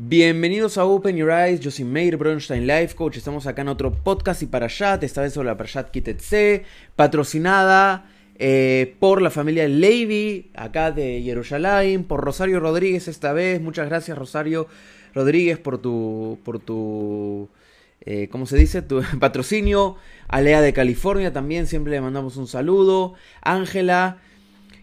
Bienvenidos a Open Your Eyes, yo soy Meir Bronstein Life Coach, estamos acá en otro podcast y para allá, esta vez sobre la Parashat Kitetse, patrocinada eh, por la familia Levy, acá de Jerusalén, por Rosario Rodríguez esta vez, muchas gracias Rosario Rodríguez por tu, por tu, eh, ¿cómo se dice? Tu patrocinio, Alea de California también, siempre le mandamos un saludo, Ángela,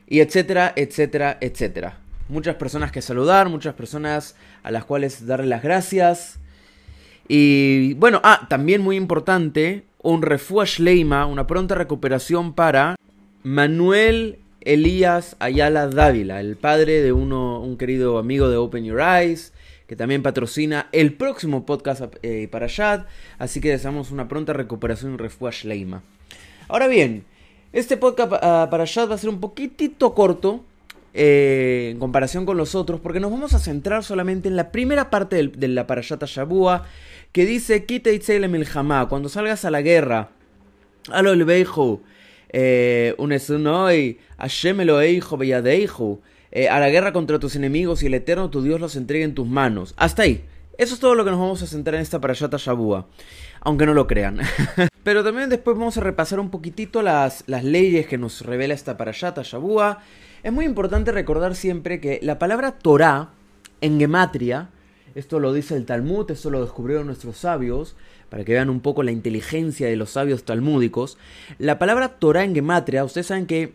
y etcétera, etcétera, etcétera muchas personas que saludar, muchas personas a las cuales darle las gracias. Y bueno, ah, también muy importante, un refuash leima, una pronta recuperación para Manuel Elías Ayala Dávila, el padre de uno, un querido amigo de Open Your Eyes, que también patrocina el próximo podcast eh, para Shad. Así que deseamos una pronta recuperación y refuash leima. Ahora bien, este podcast uh, para Shad va a ser un poquitito corto, eh, en comparación con los otros, porque nos vamos a centrar solamente en la primera parte de la Parashata Shabua, que dice, el Hamá, cuando salgas a la guerra, alo el beijo, eh, unesunoi, Hashem eloeijo beyadeijo, eh, a la guerra contra tus enemigos y el Eterno tu Dios los entregue en tus manos. Hasta ahí. Eso es todo lo que nos vamos a centrar en esta Parashata Shabua. Aunque no lo crean. Pero también después vamos a repasar un poquitito las, las leyes que nos revela esta Parashata Shabua. Es muy importante recordar siempre que la palabra Torah en gematria, esto lo dice el Talmud, esto lo descubrieron nuestros sabios, para que vean un poco la inteligencia de los sabios talmúdicos. La palabra Torah en gematria, ustedes saben que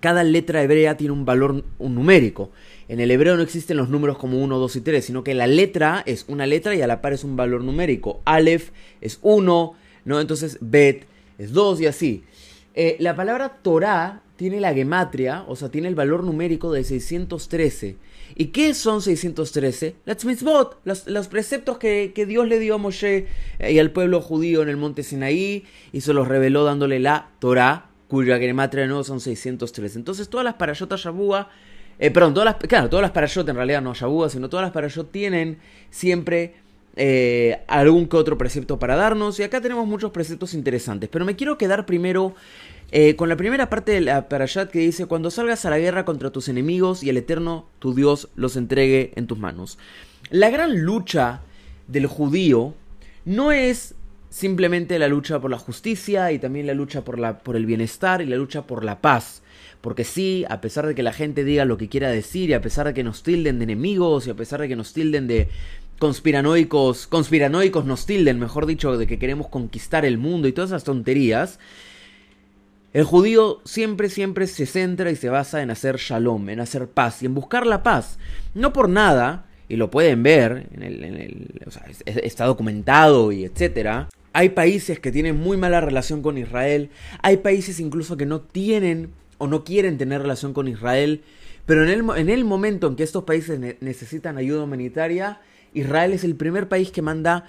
cada letra hebrea tiene un valor numérico. En el hebreo no existen los números como 1, 2 y 3, sino que la letra es una letra y a la par es un valor numérico. Aleph es 1, ¿no? Entonces Bet es 2 y así. Eh, la palabra Torah tiene la gematria, o sea, tiene el valor numérico de 613. ¿Y qué son 613? Las mitzvot, los, preceptos que, Dios le dio a Moshe eh, y al pueblo judío en el monte Sinaí y se los reveló dándole la Torah, cuya gematria no son 613. Entonces todas las parayotas Shabua, eh, perdón, todas las, claro, todas las parayot en realidad no Shabua, sino todas las parayot tienen siempre eh, algún que otro precepto para darnos. Y acá tenemos muchos preceptos interesantes. Pero me quiero quedar primero eh, con la primera parte de la Parashat que dice, cuando salgas a la guerra contra tus enemigos y el Eterno, tu Dios, los entregue en tus manos. La gran lucha del judío no es simplemente la lucha por la justicia y también la lucha por, la, por el bienestar y la lucha por la paz. Porque sí, a pesar de que la gente diga lo que quiera decir y a pesar de que nos tilden de enemigos y a pesar de que nos tilden de conspiranoicos, conspiranoicos nos tilden, mejor dicho, de que queremos conquistar el mundo y todas esas tonterías, el judío siempre, siempre se centra y se basa en hacer shalom, en hacer paz y en buscar la paz. No por nada, y lo pueden ver, en el, está documentado y etcétera. Hay países que tienen muy mala relación con Israel, hay países incluso que no tienen o no quieren tener relación con Israel, pero en el, en el momento en que estos países necesitan ayuda humanitaria, Israel es el primer país que manda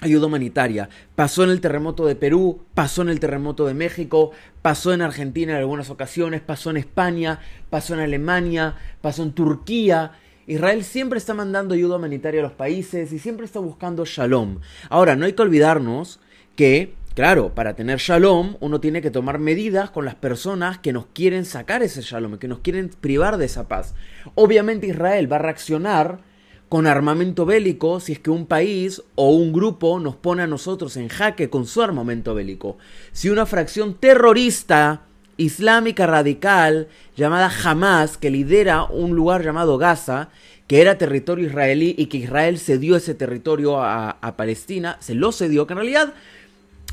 ayuda humanitaria. Pasó en el terremoto de Perú, pasó en el terremoto de México, pasó en Argentina en algunas ocasiones, pasó en España, pasó en Alemania, pasó en Turquía. Israel siempre está mandando ayuda humanitaria a los países y siempre está buscando shalom. Ahora, no hay que olvidarnos que, claro, para tener shalom uno tiene que tomar medidas con las personas que nos quieren sacar ese shalom, que nos quieren privar de esa paz. Obviamente Israel va a reaccionar con armamento bélico si es que un país o un grupo nos pone a nosotros en jaque con su armamento bélico. Si una fracción terrorista islámica radical llamada Hamas, que lidera un lugar llamado Gaza, que era territorio israelí y que Israel cedió ese territorio a, Palestina, se lo cedió, que en realidad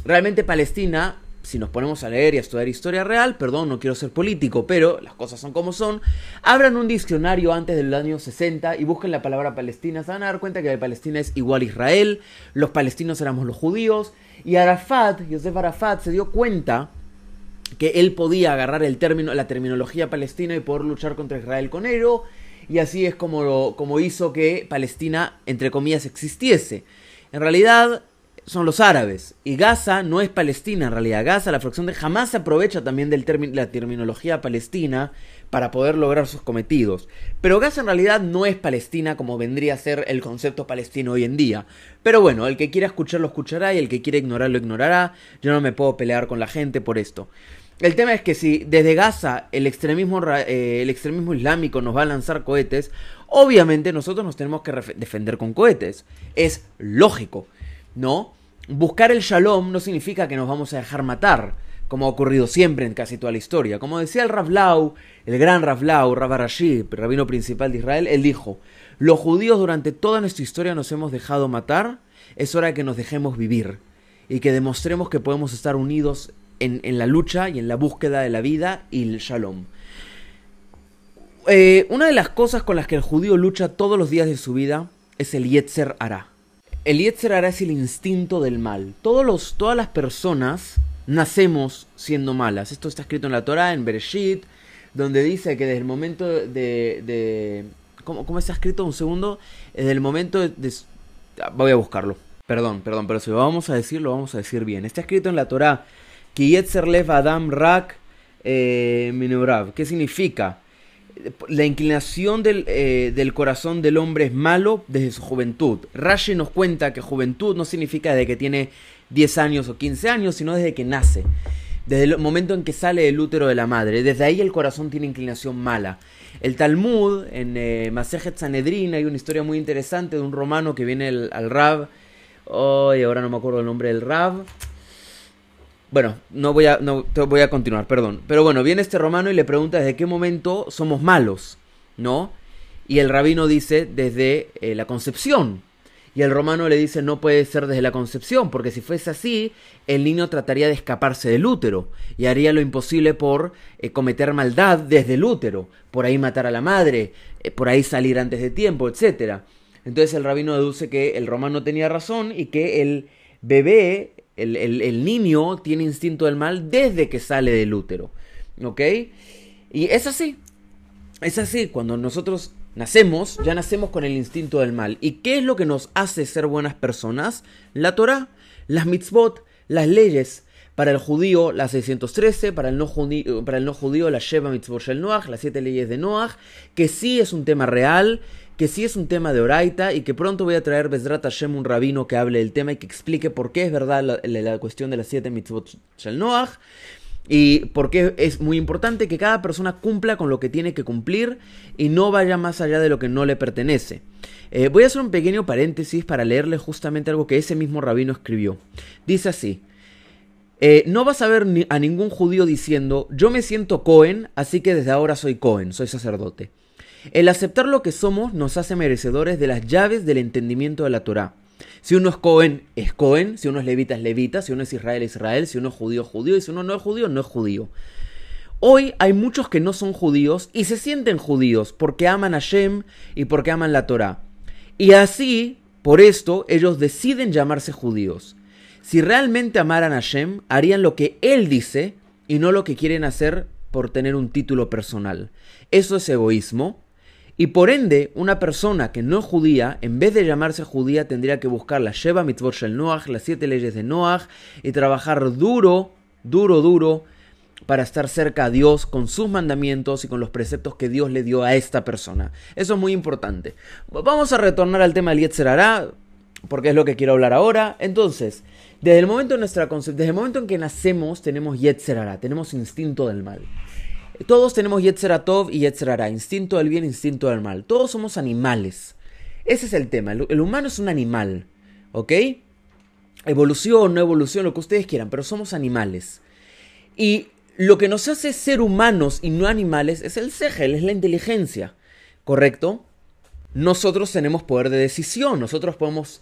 realmente Palestina si nos ponemos a leer y a estudiar historia real, perdón, no quiero ser político, pero las cosas son como son, abran un diccionario antes del año 60 y busquen la palabra Palestina, se van a dar cuenta que Palestina es igual a Israel, los palestinos éramos los judíos, y Arafat, Yosef Arafat, se dio cuenta que él podía agarrar el término, la terminología palestina y poder luchar contra Israel con ello, y así es como, como hizo que Palestina, entre comillas, existiese. En realidad, son los árabes. Y Gaza no es Palestina en realidad. Gaza, la fracción de jamás se aprovecha también de la terminología palestina para poder lograr sus cometidos. Pero Gaza en realidad no es Palestina como vendría a ser el concepto palestino hoy en día. Pero bueno, el que quiera escucharlo escuchará y el que quiera ignorarlo ignorará. Yo no me puedo pelear con la gente por esto. El tema es que si desde Gaza el extremismo, eh, el extremismo islámico nos va a lanzar cohetes, obviamente nosotros nos tenemos que defender con cohetes. Es lógico, ¿no? Buscar el shalom no significa que nos vamos a dejar matar, como ha ocurrido siempre en casi toda la historia. Como decía el Rav Lau, el gran Rav Lau, Rav Rashid, rabino principal de Israel, él dijo, los judíos durante toda nuestra historia nos hemos dejado matar, es hora de que nos dejemos vivir y que demostremos que podemos estar unidos en, la lucha y en la búsqueda de la vida y el shalom. Eh, una de las cosas con las que el judío lucha todos los días de su vida es el Yetzer Ara. El Yetzer Ara es el instinto del mal. Todas las personas nacemos siendo malas. Esto está escrito en la Torah, en Bereshit, donde dice que desde el momento de... ¿cómo, ¿Cómo está escrito? Un segundo. Desde el momento de... voy a buscarlo. Perdón, perdón, pero si lo vamos a decir, lo vamos a decir bien. Está escrito en la Torah Lev Adam Rak eh, ¿Qué significa? La inclinación del, eh, del, corazón del hombre es malo desde su juventud. Rashi nos cuenta que juventud no significa desde que tiene 10 años o 15 años, sino desde que nace. Desde el momento en que sale del útero de la madre. Desde ahí el corazón tiene inclinación mala. El Talmud, en eh, Masejet Sanedrin, hay una historia muy interesante de un romano que viene al Rab. Hoy ahora no me acuerdo el nombre del Rab. Bueno, no voy a, no, voy a continuar, perdón. Pero bueno, viene este romano y le pregunta desde qué momento somos malos, ¿no? Y el rabino dice desde eh, la concepción. Y el romano le dice no puede ser desde la concepción, porque si fuese así, el niño trataría de escaparse del útero y haría lo imposible por eh, cometer maldad desde el útero, por ahí matar a la madre, eh, por ahí salir antes de tiempo, etc. Entonces el rabino deduce que el romano tenía razón y que el bebé el, niño tiene instinto del mal desde que sale del útero. ¿Ok? Y es así. Es así. Cuando nosotros nacemos, ya nacemos con el instinto del mal. ¿Y qué es lo que nos hace ser buenas personas? La Torah, las mitzvot, las leyes. Para el judío, las 613, para el no judío, para el no judío la Sheva Mitzvot Shel Noach, las siete leyes de Noach, que sí es un tema real, que sí es un tema de Oraita y que pronto voy a traer Bezrat Hashem un rabino que hable del tema y que explique por qué es verdad la, cuestión de las siete mitzvot shel Noach y por qué es muy importante que cada persona cumpla con lo que tiene que cumplir y no vaya más allá de lo que no le pertenece. Eh, voy a hacer un pequeño paréntesis para leerle justamente algo que ese mismo rabino escribió. Dice así. Eh, no vas a ver a ningún judío diciendo, yo me siento Cohen, así que desde ahora soy Cohen, soy sacerdote. El aceptar lo que somos nos hace merecedores de las llaves del entendimiento de la Torá. Si uno es Cohen, es Cohen, si uno es levita, es levita, si uno es Israel, Israel, si uno es judío, es judío, y si uno no es judío, no es judío. Hoy hay muchos que no son judíos y se sienten judíos porque aman a Shem y porque aman la Torá. Y así, por esto, ellos deciden llamarse judíos. Si realmente amaran a Shem, harían lo que él dice y no lo que quieren hacer por tener un título personal. Eso es egoísmo y por ende, una persona que no es judía, en vez de llamarse judía, tendría que buscar la Sheva Mitzvot Shel Noach, las siete leyes de Noach, y trabajar duro, duro, duro, para estar cerca a Dios con sus mandamientos y con los preceptos que Dios le dio a esta persona. Eso es muy importante. Vamos a retornar al tema del Yetzer porque es lo que quiero hablar ahora. Entonces, desde el momento, nuestra, desde el momento en que nacemos, tenemos Yetzer tenemos instinto del mal. Todos tenemos Yetzeratov y Yetzerara, instinto del bien, instinto del mal. Todos somos animales. Ese es el tema. El, humano es un animal. ¿Ok? Evolución, no evolución, lo que ustedes quieran, pero somos animales. Y lo que nos hace ser humanos y no animales es el segel, es la inteligencia. ¿Correcto? Nosotros tenemos poder de decisión, nosotros podemos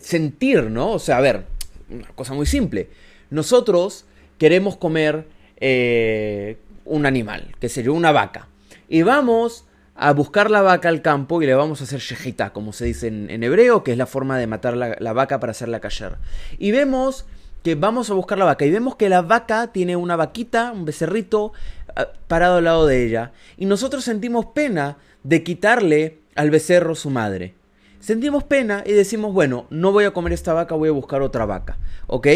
sentir, ¿no? O sea, a ver, una cosa muy simple. Nosotros queremos comer eh, un animal, que sería una vaca. Y vamos a buscar la vaca al campo y le vamos a hacer shejita, como se dice en, hebreo, que es la forma de matar la, vaca para hacerla callar. Y vemos que vamos a buscar la vaca y vemos que la vaca tiene una vaquita, un becerrito, ah, parado al lado de ella. Y nosotros sentimos pena de quitarle al becerro su madre. Sentimos pena y decimos, bueno, no voy a comer esta vaca, voy a buscar otra vaca. ¿Ok?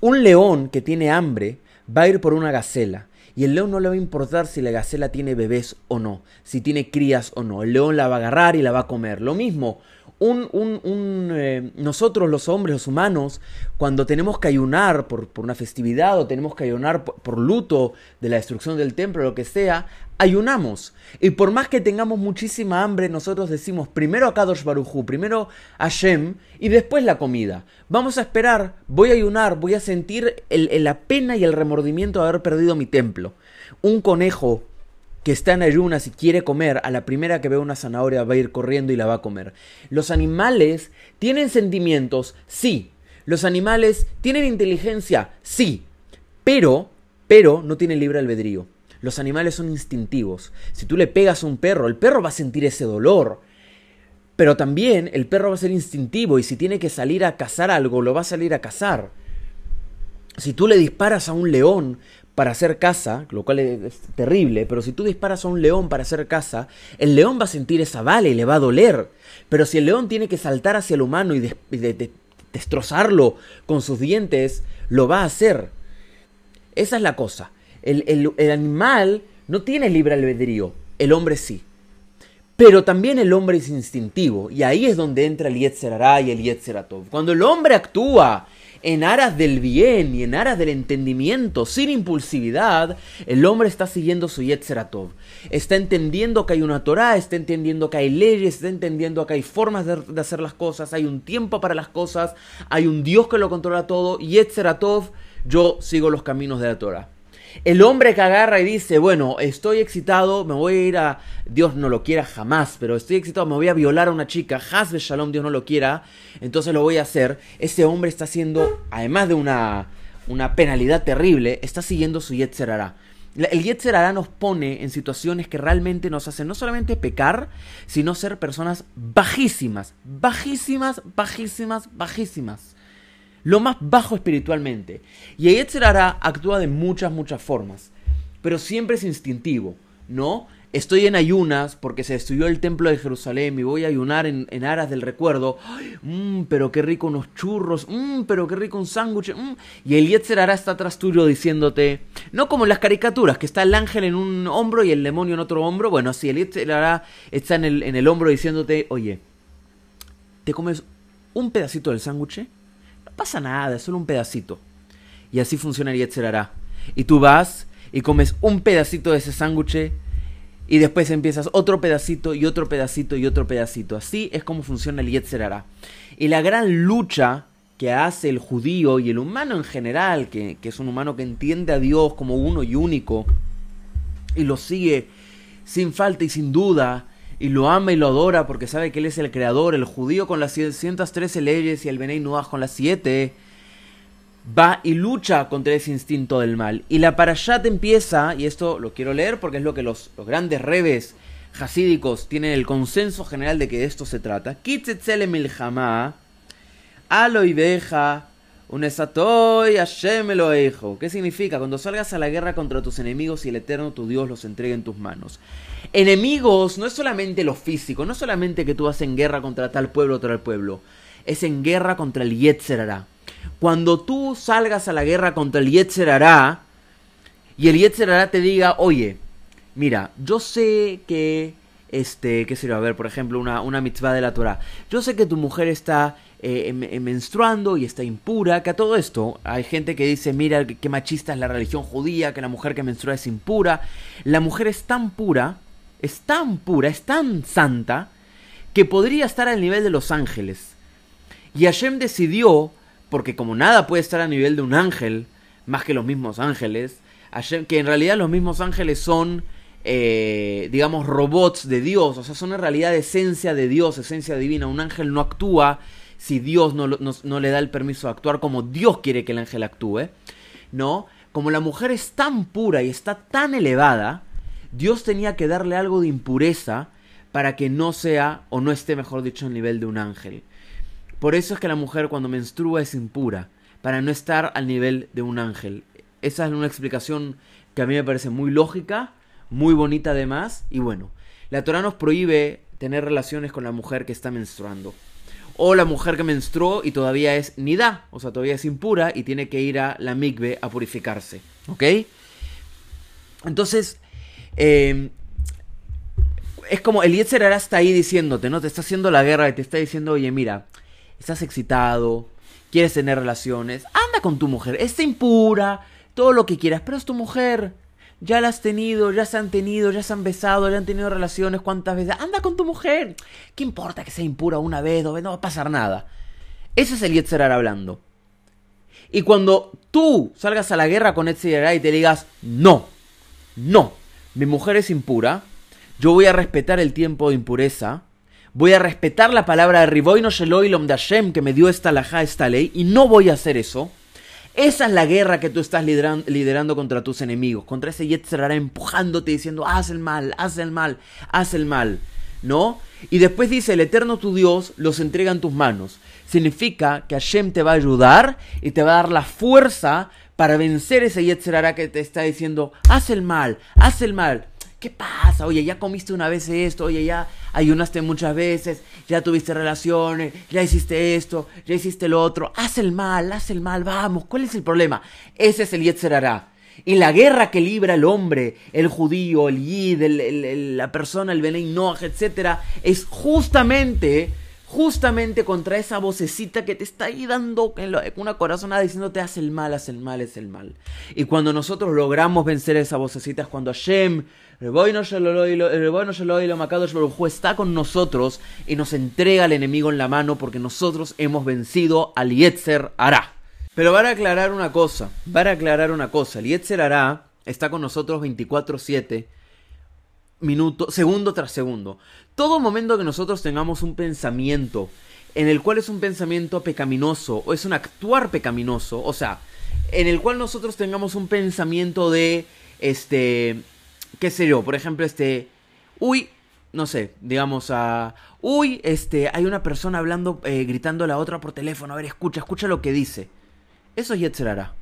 Un león que tiene hambre va a ir por una gacela. Y el león no le va a importar si la gacela tiene bebés o no, si tiene crías o no. El león la va a agarrar y la va a comer. Lo mismo, un, eh, nosotros los hombres, los humanos, cuando tenemos que ayunar por, una festividad o tenemos que ayunar por, luto de la destrucción del templo lo que sea, ayunamos. Y por más que tengamos muchísima hambre, nosotros decimos primero a Kadosh Baruchu, primero a Shem y después la comida. Vamos a esperar, voy a ayunar, voy a sentir la pena y el remordimiento de haber perdido mi templo. Un conejo que está en ayunas y quiere comer, a la primera que ve una zanahoria va a ir corriendo y la va a comer. Los animales tienen sentimientos, sí. Los animales tienen inteligencia, sí. Pero, pero no tienen libre albedrío. Los animales son instintivos. Si tú le pegas a un perro, el perro va a sentir ese dolor. Pero también el perro va a ser instintivo y si tiene que salir a cazar algo, lo va a salir a cazar. Si tú le disparas a un león, para hacer caza, lo cual es terrible, pero si tú disparas a un león para hacer caza, el león va a sentir esa bala y le va a doler. Pero si el león tiene que saltar hacia el humano y, destrozarlo con sus dientes, lo va a hacer. Esa es la cosa. El, animal no tiene libre albedrío, el hombre sí. Pero también el hombre es instintivo, y ahí es donde entra el Yetzer y el Yetzer Cuando el hombre actúa en aras del bien y en aras del entendimiento, sin impulsividad, el hombre está siguiendo su Yetzeratov. Está entendiendo que hay una Torah, está entendiendo que hay leyes, está entendiendo que hay formas de, hacer las cosas, hay un tiempo para las cosas, hay un Dios que lo controla todo. Yetzeratov, yo sigo los caminos de la Torah. El hombre que agarra y dice, bueno, estoy excitado, me voy a ir a... Dios no lo quiera jamás, pero estoy excitado, me voy a violar a una chica, Hasbe Shalom, Dios no lo quiera, entonces lo voy a hacer. Ese hombre está haciendo, además de una, una penalidad terrible, está siguiendo su Yetzer El Yetzer nos pone en situaciones que realmente nos hacen no solamente pecar, sino ser personas bajísimas, bajísimas, bajísimas, bajísimas lo más bajo espiritualmente. Y Yetzerara actúa de muchas, muchas formas, pero siempre es instintivo, ¿no? Estoy en ayunas porque se destruyó el templo de Jerusalén y voy a ayunar en, aras del recuerdo. Mmm, pero qué rico unos churros. Mmm, pero qué rico un sándwich. Mm. Y el Yetzerara está atrás tuyo diciéndote, no como en las caricaturas, que está el ángel en un hombro y el demonio en otro hombro. Bueno, así el está en el, en el hombro diciéndote, oye, ¿te comes un pedacito del sándwich? Pasa nada, es solo un pedacito. Y así funciona el Yetzerará. Y tú vas y comes un pedacito de ese sándwich y después empiezas otro pedacito y otro pedacito y otro pedacito. Así es como funciona el Yetzerará. Y la gran lucha que hace el judío y el humano en general, que, que es un humano que entiende a Dios como uno y único, y lo sigue sin falta y sin duda, y lo ama y lo adora porque sabe que Él es el creador, el judío con las 613 leyes y el Benei con las 7, va y lucha contra ese instinto del mal. Y la parashat empieza, y esto lo quiero leer porque es lo que los, grandes rebes hasídicos tienen el consenso general de que de esto se trata. Kitzetzele milhama, deja un esatoy Hashem hijo. ¿Qué significa? Cuando salgas a la guerra contra tus enemigos y el eterno tu Dios los entregue en tus manos. Enemigos no es solamente lo físico, no es solamente que tú vas en guerra contra tal pueblo o tal pueblo. Es en guerra contra el Yetzerara. Cuando tú salgas a la guerra contra el Yetzerara y el Yetzerara te diga, oye, mira, yo sé que este, qué sé a ver, por ejemplo, una, una mitzvah de la Torah. Yo sé que tu mujer está eh, menstruando y está impura, que a todo esto hay gente que dice, mira, qué machista es la religión judía, que la mujer que menstrua es impura. La mujer es tan pura, es tan pura, es tan santa, que podría estar al nivel de los ángeles. Y Hashem decidió, porque como nada puede estar a nivel de un ángel, más que los mismos ángeles, Hashem, que en realidad los mismos ángeles son, eh, digamos, robots de Dios, o sea, son en realidad esencia de Dios, esencia divina. Un ángel no actúa si Dios no, le da el permiso de actuar como Dios quiere que el ángel actúe, ¿no? Como la mujer es tan pura y está tan elevada, Dios tenía que darle algo de impureza para que no sea, o no esté, mejor dicho, al nivel de un ángel. Por eso es que la mujer cuando menstrua es impura, para no estar al nivel de un ángel. Esa es una explicación que a mí me parece muy lógica, muy bonita además, y bueno, la Torah nos prohíbe tener relaciones con la mujer que está menstruando o la mujer que menstruó y todavía es nida, o sea, todavía es impura y tiene que ir a la migbe a purificarse. ¿Ok? Entonces, em, es como el Yetzer Hará está ahí diciéndote, ¿no? Te está haciendo la guerra y te está diciendo, oye, mira, estás excitado, quieres tener relaciones, anda con tu mujer, es impura, todo lo que quieras, pero es tu mujer. Ya la has tenido, ya se han tenido, ya se han besado, ya han tenido relaciones, cuántas veces. Anda con tu mujer. ¿Qué importa que sea impura una vez? No va a pasar nada. Ese es el Yetzer hablando. Y cuando tú salgas a la guerra con Yetzer y te digas, no, no, mi mujer es impura, yo voy a respetar el tiempo de impureza, voy a respetar la palabra de Riboino Sheloilom de Hashem que me dio esta laja, esta ley, y no voy a hacer eso. Esa es la guerra que tú estás liderando, contra tus enemigos, contra ese Yetzirah empujándote diciendo, haz el mal, haz el mal, haz el mal, ¿no? Y después dice, el eterno tu Dios los entrega en tus manos. Significa que Hashem te va a ayudar y te va a dar la fuerza para vencer ese Yetzirah que te está diciendo, haz el mal, haz el mal. ¿Qué pasa? Oye, ya comiste una vez esto, oye, ya ayunaste muchas veces, ya tuviste relaciones, ya hiciste esto, ya hiciste lo otro. Haz el mal, haz el mal, vamos. ¿Cuál es el problema? Ese es el Yetzer Y la guerra que libra el hombre, el judío, el yid, la persona, el Benay Noach, etc., es justamente justamente contra esa vocecita que te está ahí dando una corazonada diciéndote haz el mal, haz el mal, haz el mal. Y cuando nosotros logramos vencer esa vocecita es cuando Hashem, bueno está con nosotros y nos entrega al enemigo en la mano porque nosotros hemos vencido al Yetzer Hará. Pero para aclarar una cosa, para aclarar una cosa, el Yetzer Hará está con nosotros 24-7 minuto, segundo tras segundo. Todo momento que nosotros tengamos un pensamiento en el cual es un pensamiento pecaminoso o es un actuar pecaminoso, o sea, en el cual nosotros tengamos un pensamiento de, este, qué sé yo, por ejemplo, este, uy, no sé, digamos a, uy, este, hay una persona hablando, eh, gritando a la otra por teléfono, a ver, escucha, escucha lo que dice. Eso es Yetzerara.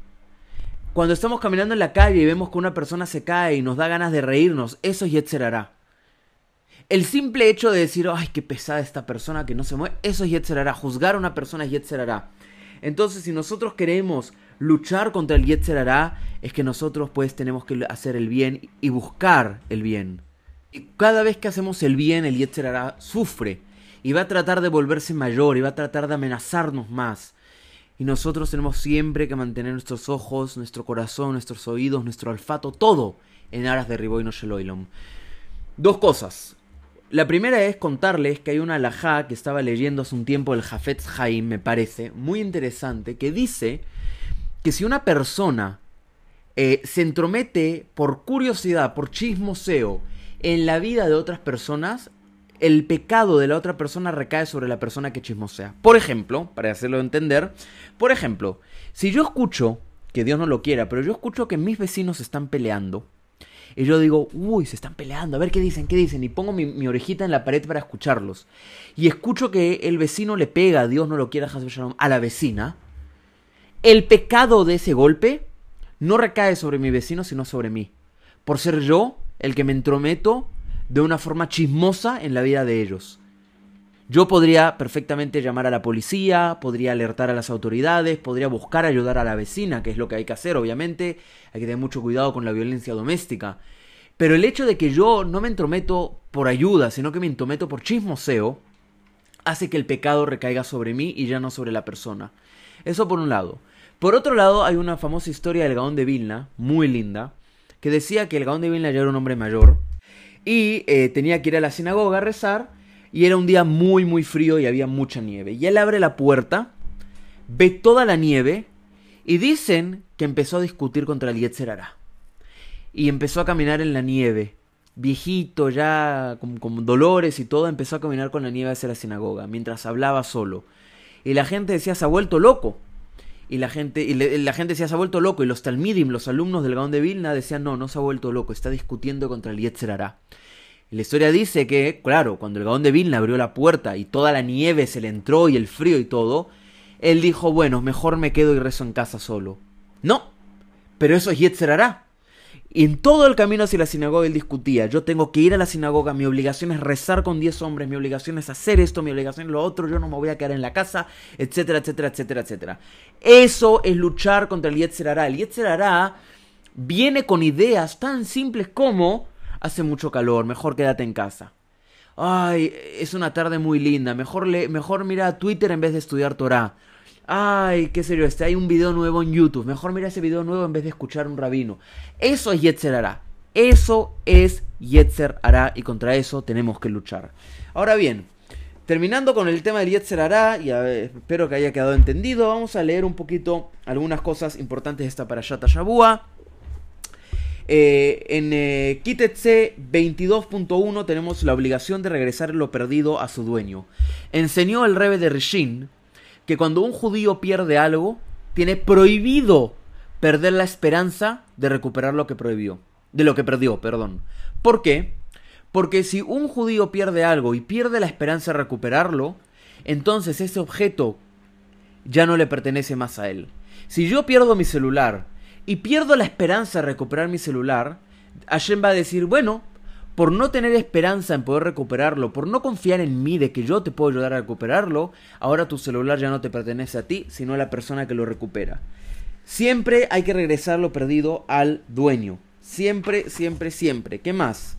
Cuando estamos caminando en la calle y vemos que una persona se cae y nos da ganas de reírnos, eso es Yetzerara. El simple hecho de decir, ay, qué pesada esta persona que no se mueve, eso es Yetzerara. Juzgar a una persona es Yetzerara. Entonces, si nosotros queremos luchar contra el Yetzerara, es que nosotros pues tenemos que hacer el bien y buscar el bien. Y cada vez que hacemos el bien, el Yetzerara sufre y va a tratar de volverse mayor y va a tratar de amenazarnos más. Y nosotros tenemos siempre que mantener nuestros ojos, nuestro corazón, nuestros oídos, nuestro olfato, todo en aras de Riboino Sheloilom. Dos cosas. La primera es contarles que hay una alajá que estaba leyendo hace un tiempo el Jafetz Haim, me parece, muy interesante, que dice que si una persona eh, se entromete por curiosidad, por chismoseo, en la vida de otras personas, el pecado de la otra persona recae sobre la persona que chismosea. Por ejemplo, para hacerlo entender, por ejemplo, si yo escucho, que Dios no lo quiera, pero yo escucho que mis vecinos están peleando, y yo digo, uy, se están peleando, a ver qué dicen, qué dicen, y pongo mi, orejita en la pared para escucharlos, y escucho que el vecino le pega, Dios no lo quiera, a la vecina, el pecado de ese golpe no recae sobre mi vecino, sino sobre mí, por ser yo el que me entrometo de una forma chismosa en la vida de ellos. Yo podría perfectamente llamar a la policía, podría alertar a las autoridades, podría buscar ayudar a la vecina, que es lo que hay que hacer, obviamente. Hay que tener mucho cuidado con la violencia doméstica. Pero el hecho de que yo no me entrometo por ayuda, sino que me entrometo por chismoseo, hace que el pecado recaiga sobre mí y ya no sobre la persona. Eso por un lado. Por otro lado, hay una famosa historia del Gaón de Vilna, muy linda, que decía que el Gaón de Vilna ya era un hombre mayor, y eh, tenía que ir a la sinagoga a rezar y era un día muy muy frío y había mucha nieve. Y él abre la puerta, ve toda la nieve y dicen que empezó a discutir contra el Yetzer Y empezó a caminar en la nieve. Viejito, ya con, con, dolores y todo, empezó a caminar con la nieve hacia la sinagoga, mientras hablaba solo. Y la gente decía, se ha vuelto loco y la gente, y la gente decía, se ha vuelto loco, y los Talmidim, los alumnos del Gaón de Vilna, decían, no, no se ha vuelto loco, está discutiendo contra el Yetzer la historia dice que, claro, cuando el Gaón de Vilna abrió la puerta y toda la nieve se le entró y el frío y todo, él dijo, bueno, mejor me quedo y rezo en casa solo. No, pero eso es Yetzer y en todo el camino hacia la sinagoga él discutía, yo tengo que ir a la sinagoga, mi obligación es rezar con 10 hombres, mi obligación es hacer esto, mi obligación es lo otro, yo no me voy a quedar en la casa, etcétera, etcétera, etcétera, etcétera. Eso es luchar contra el Yetzer El Yetzer viene con ideas tan simples como hace mucho calor, mejor quédate en casa. Ay, es una tarde muy linda. Mejor, le, mejor mira Twitter en vez de estudiar Torah. Ay, qué serio este. Hay un video nuevo en YouTube. Mejor mira ese video nuevo en vez de escuchar un rabino. Eso es Yetzer Hará. Eso es Yetzer Hará y contra eso tenemos que luchar. Ahora bien, terminando con el tema del Yetzer Hará, y espero que haya quedado entendido, vamos a leer un poquito algunas cosas importantes esta Parashat Shabua. Eh, en eh, Kitetse 22.1 tenemos la obligación de regresar lo perdido a su dueño. Enseñó el Rebe de Rishin que cuando un judío pierde algo, tiene prohibido perder la esperanza de recuperar lo que prohibió. De lo que perdió, perdón. ¿Por qué? Porque si un judío pierde algo y pierde la esperanza de recuperarlo, entonces ese objeto ya no le pertenece más a él. Si yo pierdo mi celular y pierdo la esperanza de recuperar mi celular, Hashem va a decir, bueno, por no tener esperanza en poder recuperarlo, por no confiar en mí de que yo te puedo ayudar a recuperarlo, ahora tu celular ya no te pertenece a ti, sino a la persona que lo recupera. Siempre hay que regresar lo perdido al dueño. Siempre, siempre, siempre. ¿Qué más?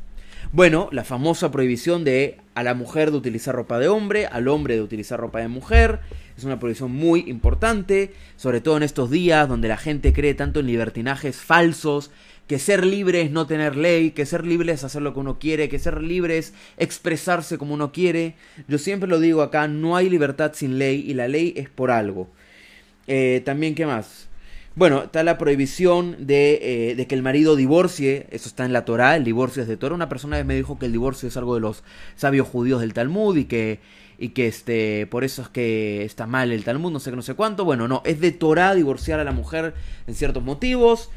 Bueno, la famosa prohibición de a la mujer de utilizar ropa de hombre, al hombre de utilizar ropa de mujer. Es una prohibición muy importante, sobre todo en estos días donde la gente cree tanto en libertinajes falsos, que ser libre es no tener ley, que ser libre es hacer lo que uno quiere, que ser libre es expresarse como uno quiere. Yo siempre lo digo acá, no hay libertad sin ley y la ley es por algo. Eh, también, ¿qué más? Bueno, está la prohibición de, eh, de, que el marido divorcie, eso está en la Torah, el divorcio es de Torah. Una persona me dijo que el divorcio es algo de los sabios judíos del Talmud y que, y que este, por eso es que está mal el Talmud, no sé qué, no sé cuánto. Bueno, no, es de Torah divorciar a la mujer en ciertos motivos.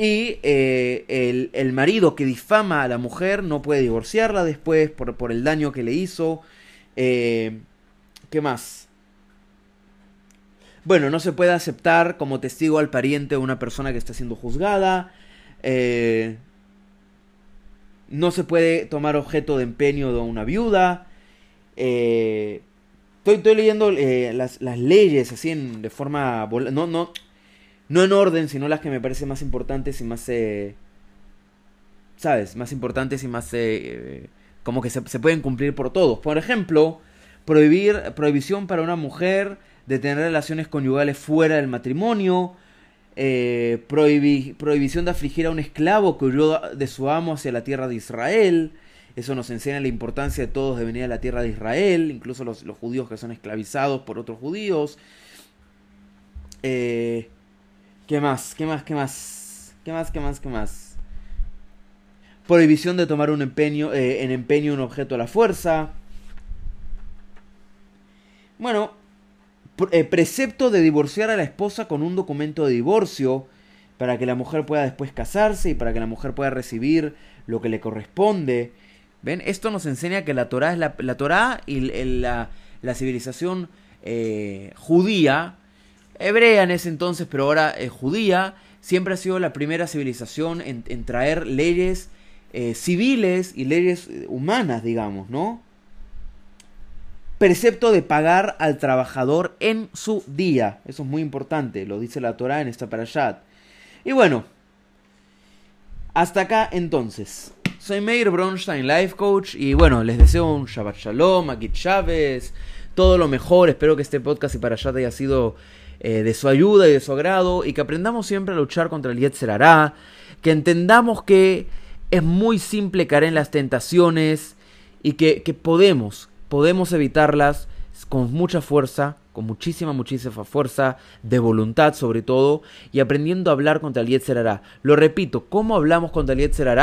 Y eh, el, el, marido que difama a la mujer no puede divorciarla después por, por el daño que le hizo. Eh, ¿Qué más? Bueno, no se puede aceptar como testigo al pariente de una persona que está siendo juzgada. Eh, no se puede tomar objeto de empeño de una viuda. Eh, estoy, estoy, leyendo eh, las, las, leyes así en, de forma... No, no, no en orden, sino las que me parecen más importantes y más... Eh, ¿Sabes? Más importantes y más... Eh, como que se, pueden cumplir por todos. Por ejemplo, prohibir, prohibición para una mujer de tener relaciones conyugales fuera del matrimonio, eh, prohibición de afligir a un esclavo que huyó de su amo hacia la tierra de Israel. Eso nos enseña la importancia de todos de venir a la tierra de Israel, incluso los, los judíos que son esclavizados por otros judíos. Eh, ¿Qué más? ¿Qué más? ¿Qué más? ¿Qué más? ¿Qué más? ¿Qué más? Prohibición de tomar un empeño, eh, en empeño un objeto a la fuerza. Bueno, eh, precepto de divorciar a la esposa con un documento de divorcio para que la mujer pueda después casarse y para que la mujer pueda recibir lo que le corresponde. ¿Ven? Esto nos enseña que la Torah es la, la Torah y la, la civilización eh, judía, hebrea en ese entonces, pero ahora eh, judía, siempre ha sido la primera civilización en, traer leyes eh, civiles y leyes humanas, digamos, ¿no? precepto de pagar al trabajador en su día. Eso es muy importante, lo dice la Torah en esta parashat. Y bueno, hasta acá entonces. Soy Meir Bronstein, Life Coach, y bueno, les deseo un Shabbat Shalom, Akit Chávez, todo lo mejor. Espero que este podcast y parashat haya sido eh, de su ayuda y de su agrado, y que aprendamos siempre a luchar contra el Yetzer que entendamos que es muy simple caer en las tentaciones y que, que podemos, podemos evitarlas con mucha fuerza, con muchísima, muchísima fuerza de voluntad sobre todo, y aprendiendo a hablar contra el Yetzer. Lo repito, ¿cómo hablamos contra el Yetzer?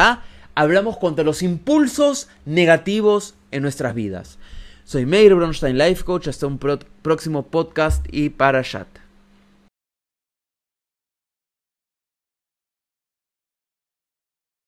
Hablamos contra los impulsos negativos en nuestras vidas. Soy Meir Bronstein, Life Coach. Hasta un próximo podcast y para chat.